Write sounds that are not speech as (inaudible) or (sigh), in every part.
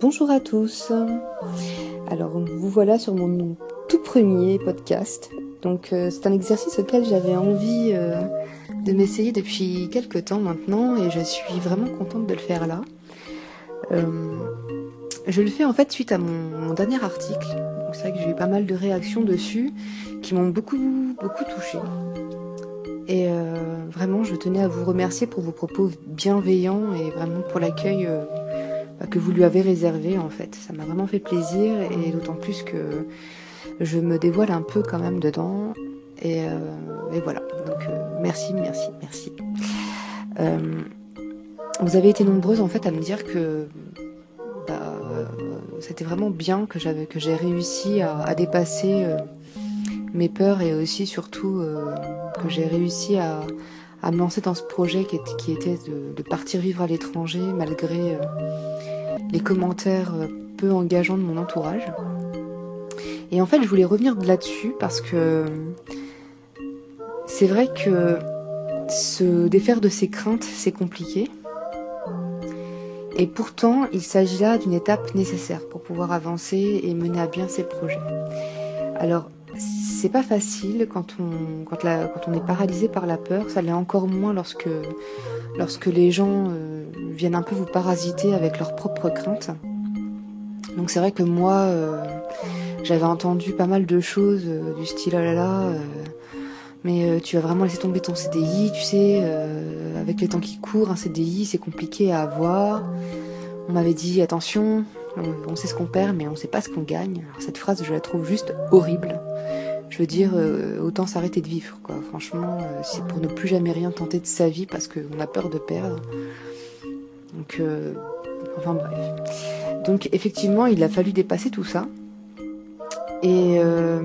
Bonjour à tous. Alors vous voilà sur mon tout premier podcast. Donc euh, c'est un exercice auquel j'avais envie euh, de m'essayer depuis quelques temps maintenant et je suis vraiment contente de le faire là. Euh, je le fais en fait suite à mon, dernier article. c'est vrai que j'ai eu pas mal de réactions dessus qui m'ont beaucoup beaucoup touchée. Et vraiment, je tenais à vous remercier pour vos propos bienveillants et vraiment pour l'accueil que vous lui avez réservé en fait. Ça m'a vraiment fait plaisir et d'autant plus que je me dévoile un peu quand même dedans. Et, euh, voilà, donc euh, merci, merci, merci. Euh, vous avez été nombreuses en fait à me dire que bah, c'était vraiment bien que j'avais que j'ai réussi à, dépasser mes peurs et aussi surtout que j'ai réussi à, à, me lancer dans ce projet qui, était de, partir vivre à l'étranger malgré les commentaires peu engageants de mon entourage. Et en fait, je voulais revenir là-dessus parce que c'est vrai que se défaire de ses craintes, c'est compliqué. Et pourtant, il s'agit là d'une étape nécessaire pour pouvoir avancer et mener à bien ses projets. Alors, c'est pas facile quand on est paralysé par la peur, ça l'est encore moins lorsque, lorsque les gens euh, viennent un peu vous parasiter avec leurs propres craintes. Donc c'est vrai que moi, euh, j'avais entendu pas mal de choses euh, du style oh là là, euh, mais tu vas vraiment laisser tomber ton CDI, tu sais, avec les temps qui courent, un CDI c'est compliqué à avoir. On m'avait dit attention, on, sait ce qu'on perd, mais on sait pas ce qu'on gagne. cette phrase, je la trouve juste horrible. Je veux dire, autant s'arrêter de vivre, quoi. Franchement, c'est pour ne plus jamais rien tenter de sa vie parce qu'on a peur de perdre. Donc, enfin bref. Donc effectivement, il a fallu dépasser tout ça. Et euh,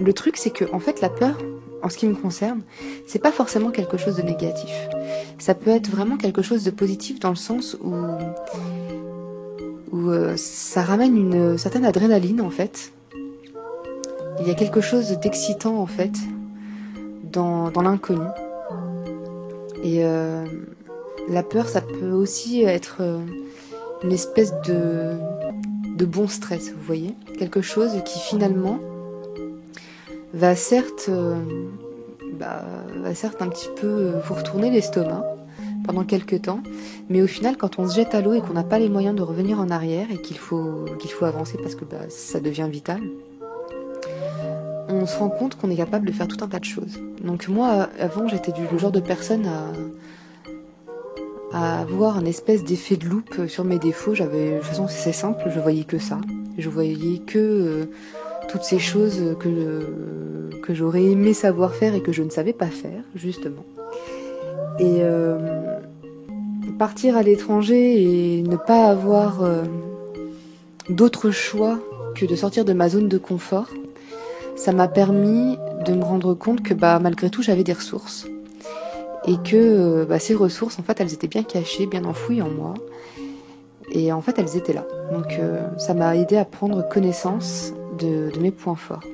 le truc, c'est que en fait, la peur, en ce qui me concerne, c'est pas forcément quelque chose de négatif. Ça peut être vraiment quelque chose de positif dans le sens où où euh, ça ramène une certaine adrénaline en fait. Il y a quelque chose d'excitant en fait dans, dans l'inconnu. Et euh, la peur, ça peut aussi être une espèce de de bon stress, vous voyez Quelque chose qui finalement va certes, euh, bah, va certes un petit peu euh, vous retourner l'estomac pendant quelques temps, mais au final, quand on se jette à l'eau et qu'on n'a pas les moyens de revenir en arrière et qu'il faut, qu'il faut avancer parce que bah, ça devient vital, on se rend compte qu'on est capable de faire tout un tas de choses. Donc moi, avant, j'étais du genre de personne à avoir un espèce d'effet de loupe sur mes défauts. J'avais, de toute façon, c'est simple, je voyais que ça. Je voyais que euh, toutes ces choses que, que j'aurais aimé savoir faire et que je ne savais pas faire, justement. Et euh, partir à l'étranger et ne pas avoir euh, d'autre choix que de sortir de ma zone de confort, ça m'a permis de me rendre compte que bah, malgré tout, j'avais des ressources et que euh, bah, ces ressources, en fait, elles étaient bien cachées, bien enfouies en moi. Et en fait, elles étaient là. Donc euh, ça m'a aidé à prendre connaissance de, mes points forts.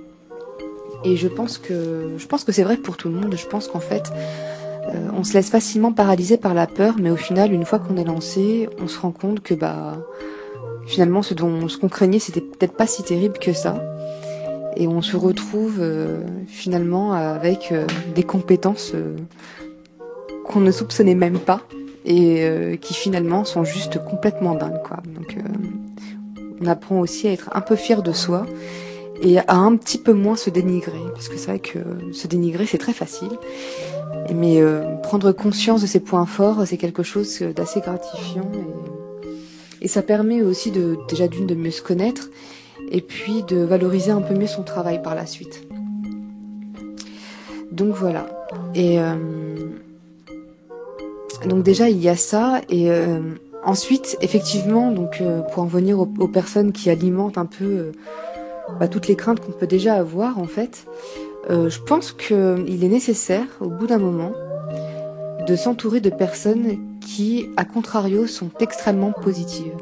Et je pense que je pense que c'est vrai pour tout le monde. Je pense qu'en fait, euh, on se laisse facilement paralyser par la peur, mais au final, une fois qu'on est lancé, on se rend compte que bah finalement, ce dont ce qu'on craignait, c'était peut-être pas si terrible que ça. Et on se retrouve finalement avec des compétences qu'on ne soupçonnait même pas et euh, qui finalement sont juste complètement dingues quoi. Donc euh, on apprend aussi à être un peu fier de soi et à un petit peu moins se dénigrer. Parce que c'est vrai que se dénigrer c'est très facile. Mais euh, prendre conscience de ses points forts c'est quelque chose d'assez gratifiant et, ça permet aussi déjà d'une de mieux se connaître et puis de valoriser un peu mieux son travail par la suite. Donc voilà. Et donc déjà il y a ça et euh, ensuite effectivement donc euh, pour en venir aux, personnes qui alimentent un peu euh, bah, toutes les craintes qu'on peut déjà avoir en fait, je pense qu'il est nécessaire au bout d'un moment de s'entourer de personnes qui, à contrario, sont extrêmement positives.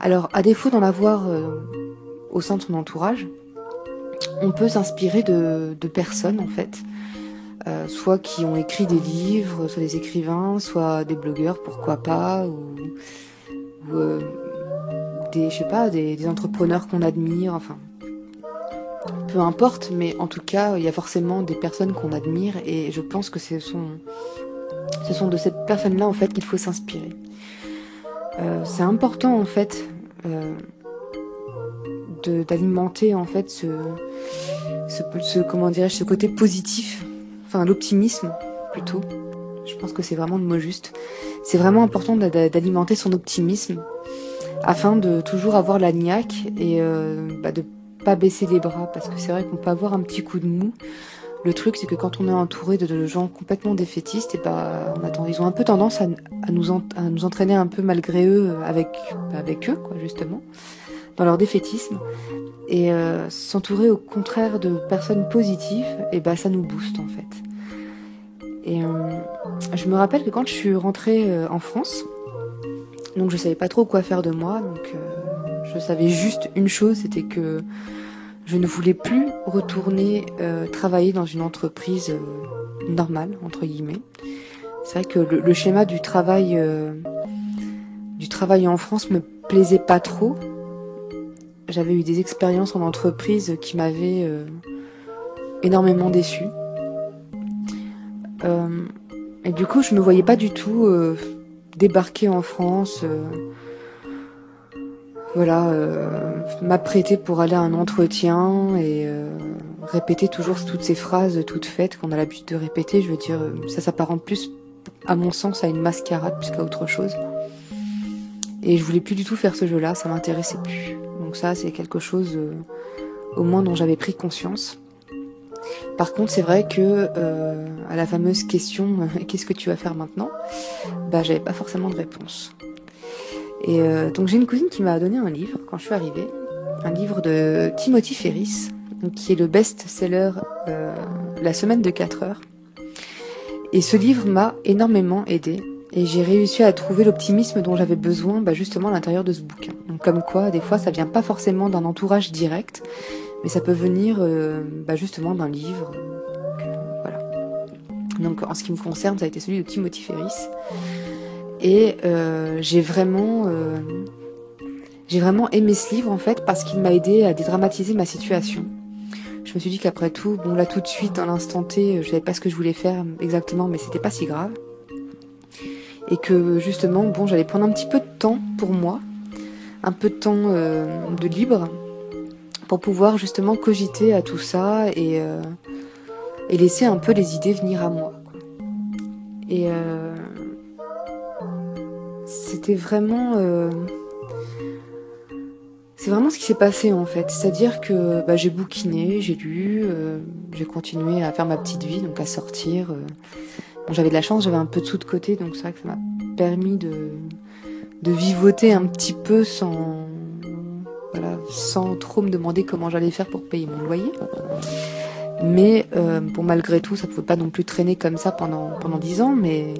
Alors, à défaut d'en avoir au sein de son entourage, on peut s'inspirer de, de, personnes, en fait, euh, soit qui ont écrit des livres, soit des écrivains, soit des blogueurs, pourquoi pas, ou, euh, des, je sais pas, des, entrepreneurs qu'on admire, enfin, peu importe, mais en tout cas, il y a forcément des personnes qu'on admire et je pense que ce sont, ce de cette personne-là en fait qu'il faut s'inspirer. Euh, c'est important en fait d'alimenter en fait ce, ce, dirais-je, ce côté positif, enfin l'optimisme plutôt. Je pense que c'est vraiment le mot juste. C'est vraiment important d'alimenter son optimisme afin de toujours avoir la niaque et euh, bah, de pas baisser les bras parce que c'est vrai qu'on peut avoir un petit coup de mou. Le truc, c'est que quand on est entouré de, gens complètement défaitistes, et bah, ils ont un peu tendance à, nous, à nous entraîner un peu malgré eux avec, avec eux, quoi, justement, dans leur défaitisme. Et euh, s'entourer au contraire de personnes positives, et bah, ça nous booste en fait. Et euh, je me rappelle que quand je suis rentrée euh, en France, donc je savais pas trop quoi faire de moi, donc je savais juste une chose, c'était que je ne voulais plus retourner travailler dans une entreprise normale entre guillemets. C'est vrai que le, schéma du travail du travail en France me plaisait pas trop. J'avais eu des expériences en entreprise qui m'avaient énormément déçue. et du coup, je me voyais pas du tout débarquer en France voilà, euh, m'apprêter pour aller à un entretien et euh, répéter toujours toutes ces phrases toutes faites qu'on a l'habitude de répéter. Je veux dire, ça s'apparente plus, à mon sens, à une mascarade plus qu'à autre chose. Et je voulais plus du tout faire ce jeu-là, ça m'intéressait plus. Donc ça, c'est quelque chose, euh, au moins, dont j'avais pris conscience. Par contre, c'est vrai que euh, à la fameuse question (laughs) qu'est-ce que tu vas faire maintenant, bah j'avais pas forcément de réponse. Et euh, donc j'ai une cousine qui m'a donné un livre quand je suis arrivée, un livre de Timothy Ferris, qui est le best-seller La semaine de 4 heures. Et ce livre m'a énormément aidé et j'ai réussi à trouver l'optimisme dont j'avais besoin bah, justement à l'intérieur de ce bouquin. Donc comme quoi, des fois, ça vient pas forcément d'un entourage direct, mais ça peut venir euh, bah, justement d'un livre. voilà. Donc en ce qui me concerne, ça a été celui de Timothy Ferris. Et euh, j'ai vraiment, euh, vraiment aimé ce livre en fait parce qu'il m'a aidé à dédramatiser ma situation. Je me suis dit qu'après tout, bon là tout de suite, dans l'instant T, je savais pas ce que je voulais faire exactement, mais c'était pas si grave. Et que justement, bon, j'allais prendre un petit peu de temps pour moi, un peu de temps euh, de libre, pour pouvoir justement cogiter à tout ça et, et laisser un peu les idées venir à moi. Et c'était vraiment euh, c'est vraiment ce qui s'est passé en fait c'est-à-dire que bah, j'ai bouquiné j'ai lu euh, j'ai continué à faire ma petite vie donc à sortir euh. j'avais de la chance j'avais un peu de sous de côté donc c'est vrai que ça m'a permis de vivoter un petit peu sans voilà sans trop me demander comment j'allais faire pour payer mon loyer mais bon malgré tout ça ne pouvait pas non plus traîner comme ça pendant pendant dix ans mais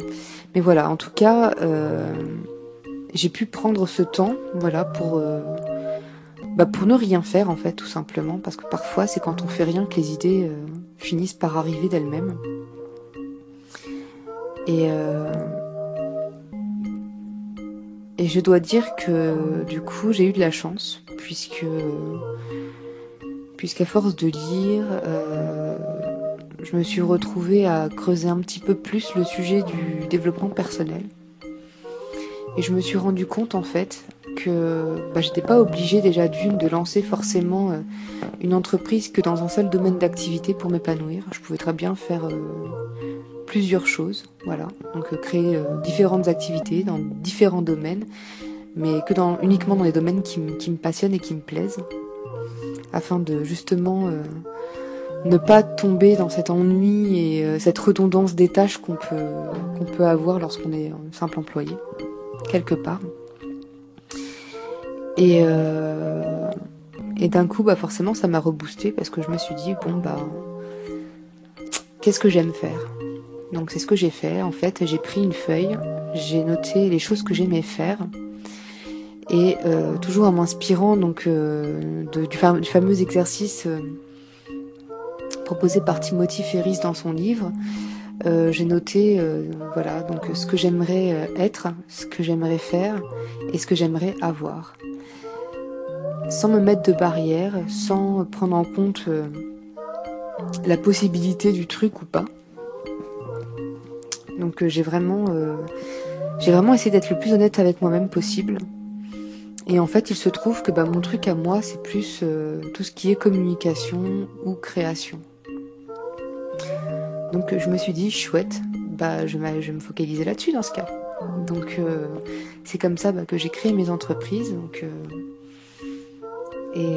mais voilà, en tout cas, euh, j'ai pu prendre ce temps, voilà, pour euh, bah pour ne rien faire en fait, tout simplement, parce que parfois c'est quand on fait rien que les idées euh, finissent par arriver d'elles-mêmes. Et et je dois dire que du coup j'ai eu de la chance puisque puisqu'à force de lire, je me suis retrouvée à creuser un petit peu plus le sujet du développement personnel. Et je me suis rendu compte en fait que bah, j'étais pas obligée déjà d'une de lancer forcément euh, une entreprise que dans un seul domaine d'activité pour m'épanouir. Je pouvais très bien faire euh, plusieurs choses, voilà. Donc euh, créer différentes activités dans différents domaines, mais que dans uniquement dans les domaines qui, me passionnent et qui me plaisent, afin de justement ne pas tomber dans cet ennui et euh, cette redondance des tâches qu'on peut, peut avoir lorsqu'on est un simple employé, quelque part. Et, euh, et d'un coup, bah forcément, ça m'a reboosté parce que je me suis dit, bon, bah, qu'est-ce que j'aime faire? Donc c'est ce que j'ai fait. En fait, j'ai pris une feuille, j'ai noté les choses que j'aimais faire. Et euh, toujours en m'inspirant donc de, du, fameux exercice proposé par Timothy Ferris dans son livre. Euh, j'ai noté euh, voilà donc ce que j'aimerais euh, être, ce que j'aimerais faire et ce que j'aimerais avoir. sans me mettre de barrière, sans prendre en compte euh, la possibilité du truc ou pas. Donc euh, j'ai vraiment, euh, vraiment essayé d'être le plus honnête avec moi-même possible. Et en fait, il se trouve que bah, mon truc à moi, c'est plus tout ce qui est communication ou création. Donc je me suis dit, chouette, bah, je, vais me focaliser là-dessus dans ce cas. Donc c'est comme ça bah, que j'ai créé mes entreprises. Donc, et,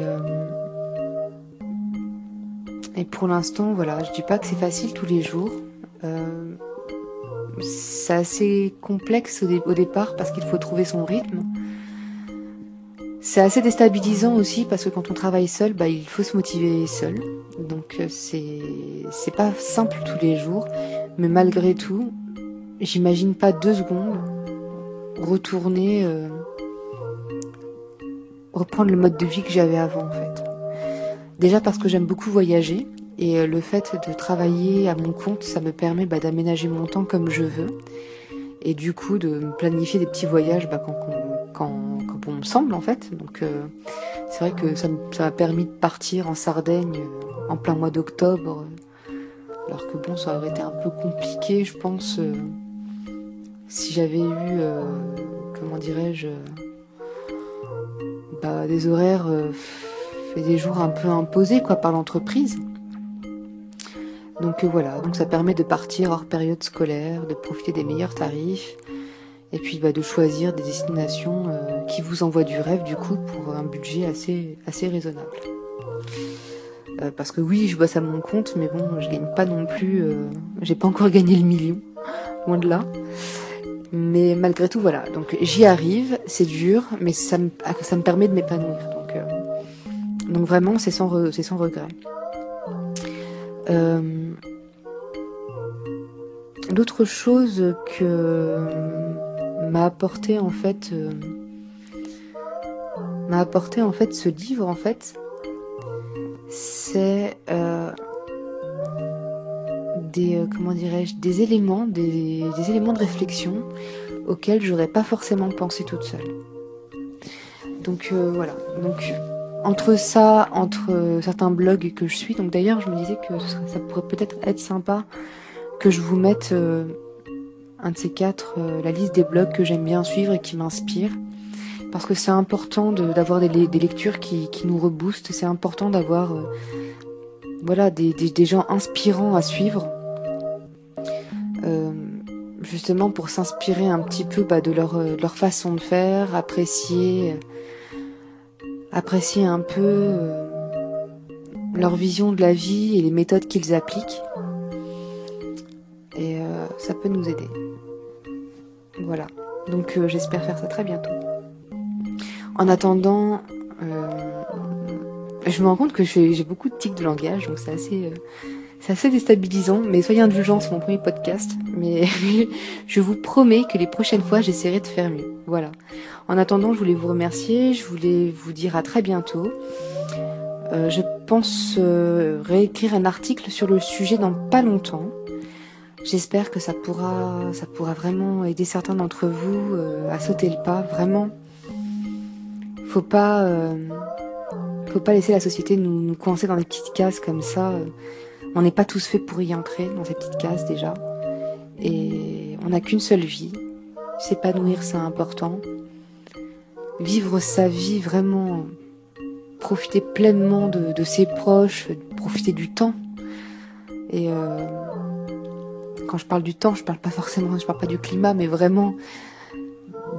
et pour l'instant, voilà, je dis pas que c'est facile tous les jours. C'est assez complexe au, départ parce qu'il faut trouver son rythme. C'est assez déstabilisant aussi parce que quand on travaille seul, bah, il faut se motiver seul. Donc euh, c'est c'est pas simple tous les jours, mais malgré tout, j'imagine pas deux secondes retourner euh, reprendre le mode de vie que j'avais avant en fait. Déjà parce que j'aime beaucoup voyager et euh, le fait de travailler à mon compte, ça me permet bah, d'aménager mon temps comme je veux et du coup de planifier des petits voyages bah, quand, quand, bon me semble en fait. Donc euh, c'est vrai que ça m'a permis de partir en Sardaigne euh, en plein mois d'octobre, alors que bon ça aurait été un peu compliqué je pense si j'avais eu, comment dirais-je, bah, des horaires des jours un peu imposés quoi par l'entreprise. Donc euh, voilà, donc ça permet de partir hors période scolaire, de profiter des meilleurs tarifs, et puis bah, de choisir des destinations euh, qui vous envoient du rêve du coup pour un budget assez raisonnable. Euh, parce que oui, je bosse à mon compte, mais bon, je gagne pas non plus, j'ai pas encore gagné le million, loin de là. Mais malgré tout, voilà. Donc j'y arrive, c'est dur, mais ça me, permet de m'épanouir. Donc donc vraiment, c'est sans regret. Euh, l'autre chose que m'a apporté en fait euh, m'a apporté en fait ce livre en fait c'est euh, des comment dirais-je des éléments des, des, éléments de réflexion auxquels j'aurais pas forcément pensé toute seule. Donc voilà. Donc entre ça, entre euh, certains blogs que je suis, donc d'ailleurs je me disais que ça pourrait peut-être être sympa que je vous mette euh, un de ces quatre, euh, la liste des blogs que j'aime bien suivre et qui m'inspirent. Parce que c'est important d'avoir des, lectures qui, nous reboostent, c'est important d'avoir voilà, des, gens inspirants à suivre. justement pour s'inspirer un petit peu bah, de, leur, de leur façon de faire, apprécier apprécier un peu euh, leur vision de la vie et les méthodes qu'ils appliquent. Et euh, ça peut nous aider. Voilà. Donc euh, j'espère faire ça très bientôt. En attendant, je me rends compte que j'ai beaucoup de tics de langage, donc c'est assez, c'est assez déstabilisant. Mais soyez indulgents, c'est mon premier podcast. Mais (laughs) je vous promets que les prochaines fois, j'essaierai de faire mieux. Voilà. En attendant, je voulais vous remercier, je voulais vous dire à très bientôt. Euh, je pense euh, réécrire un article sur le sujet dans pas longtemps. J'espère que ça pourra, ça pourra vraiment aider certains d'entre vous euh, à sauter le pas. Vraiment, faut pas, faut pas laisser la société nous, nous coincer dans des petites cases comme ça. On n'est pas tous faits pour y entrer dans ces petites cases déjà. Et on n'a qu'une seule vie. S'épanouir, c'est important vivre sa vie vraiment, profiter pleinement de, ses proches, profiter du temps. Et euh, quand je parle du temps, je parle pas forcément, je parle pas du climat, mais vraiment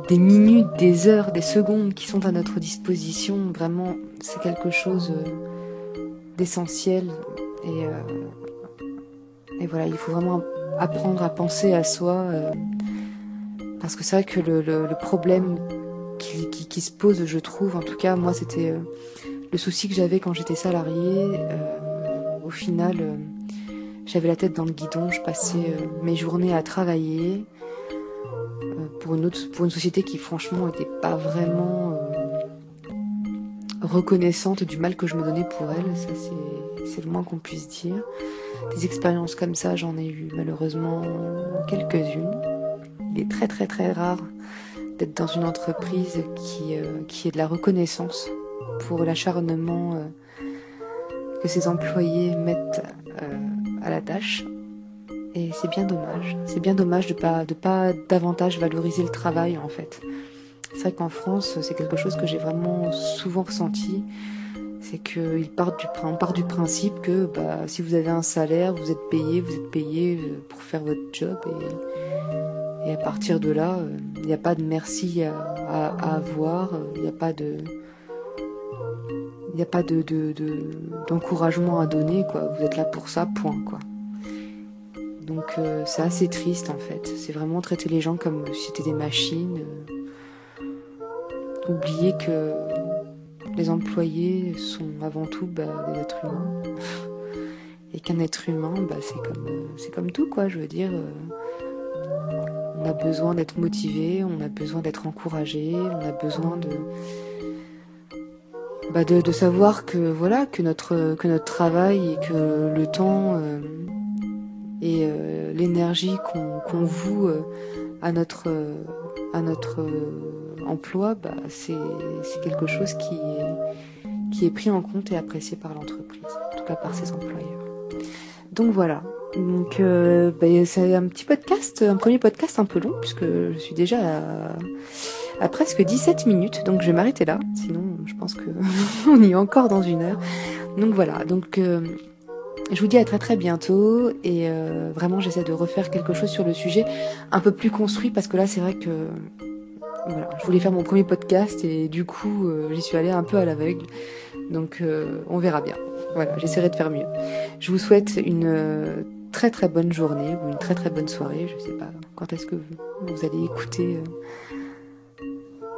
des minutes, des heures, des secondes qui sont à notre disposition. Vraiment, c'est quelque chose euh, d'essentiel. Et, euh, et voilà, il faut vraiment apprendre à penser à soi. parce que c'est vrai que le, problème qui, se pose, je trouve. En tout cas, moi, c'était euh, le souci que j'avais quand j'étais salariée. Euh, au final, euh, j'avais la tête dans le guidon, je passais mes journées à travailler pour une pour une société qui, franchement, n'était pas vraiment reconnaissante du mal que je me donnais pour elle. Ça, c'est le moins qu'on puisse dire. Des expériences comme ça, j'en ai eu malheureusement quelques-unes. Il est très très très rare d'être dans une entreprise qui, euh, est de la reconnaissance pour l'acharnement que ses employés mettent à la tâche. Et c'est bien dommage. C'est bien dommage de pas de pas davantage valoriser le travail en fait. C'est vrai qu'en France, c'est quelque chose que j'ai vraiment souvent ressenti. C'est qu'on part, du, principe que bah, si vous avez un salaire, vous êtes payé, vous êtes payé euh, pour faire votre job. Et, à partir de là, euh, il n'y a pas de merci à, avoir, il n'y a pas de. D'encouragement à donner, quoi. Vous êtes là pour ça, point, quoi. Donc euh, c'est assez triste en fait. C'est vraiment traiter les gens comme si c'était des machines. Oublier que les employés sont avant tout bah, des êtres humains. (laughs) Et qu'un être humain, bah, c'est comme, euh, c'est comme tout quoi. Je veux dire, on a besoin d'être motivé, on a besoin d'être encouragé, on a besoin de bah de, savoir que voilà que notre que notre travail et que le temps et euh, l'énergie qu'on voue euh, à notre, euh, à notre emploi, bah, c'est quelque chose qui est, qui est pris en compte et apprécié par l'entreprise, en tout cas par ses employeurs. Donc voilà. Donc bah, c'est un petit podcast, un premier podcast un peu long puisque je suis déjà à, à presque 17 minutes, donc je vais m'arrêter là. Sinon, je pense que (laughs) on y est encore dans une heure. Donc voilà. Donc je vous dis à très très bientôt et euh, vraiment j'essaie de refaire quelque chose sur le sujet un peu plus construit parce que là c'est vrai que voilà, je voulais faire mon premier podcast et du coup euh, j'y suis allée un peu à l'aveugle. Donc euh, on verra bien. Voilà, j'essaierai de faire mieux. Je vous souhaite une très très bonne journée ou une très très bonne soirée. Je sais pas quand est-ce que vous, allez écouter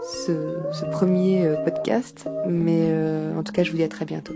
ce, ce, premier podcast, mais en tout cas je vous dis à très bientôt.